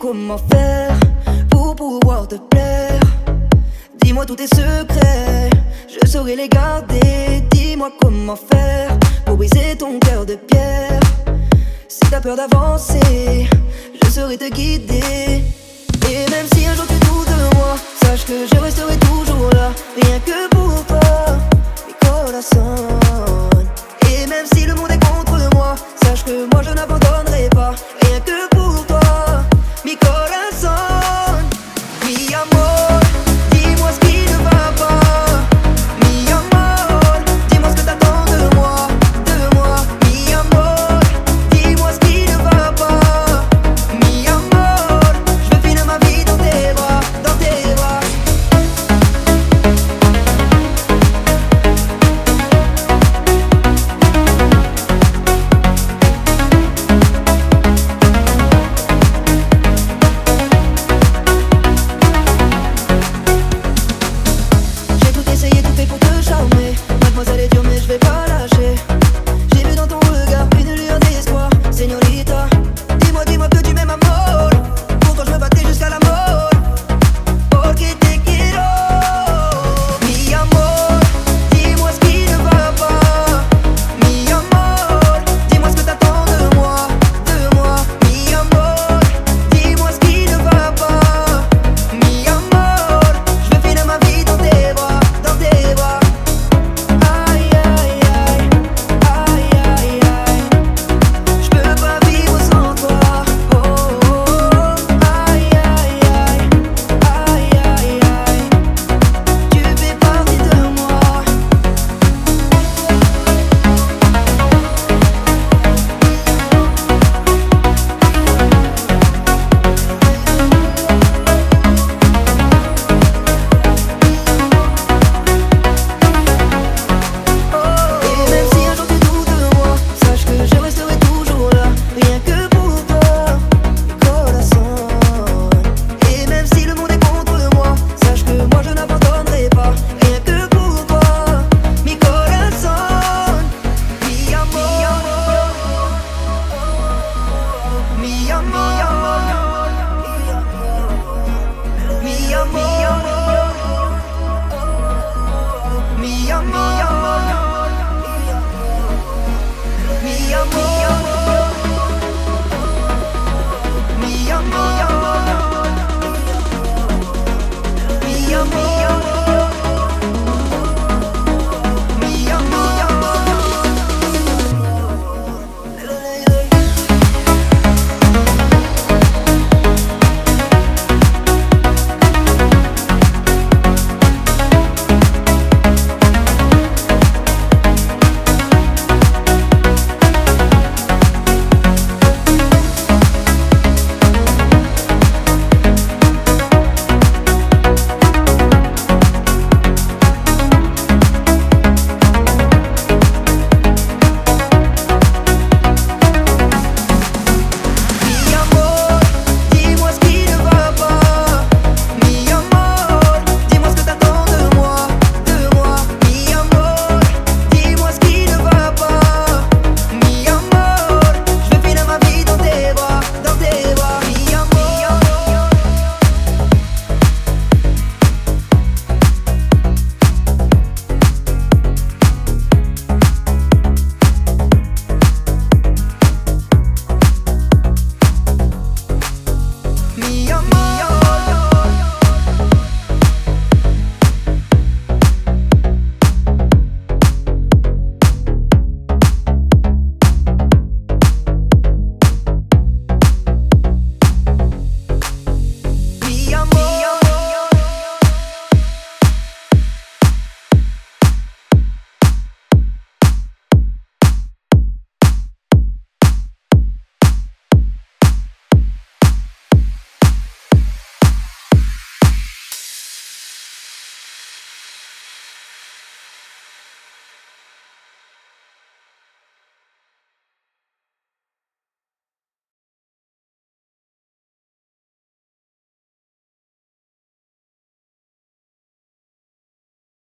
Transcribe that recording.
Comment faire pour pouvoir te plaire. Dis-moi tous tes secrets, je saurai les garder. Dis-moi comment faire pour briser ton cœur de pierre. Si t'as peur d'avancer, je saurai te guider. Et même si un jour tu doutes de moi, sache que je resterai toujours là, rien que pour toi, mi corazón. Et même si le monde est contre moi, sache que moi je n'abandonnerai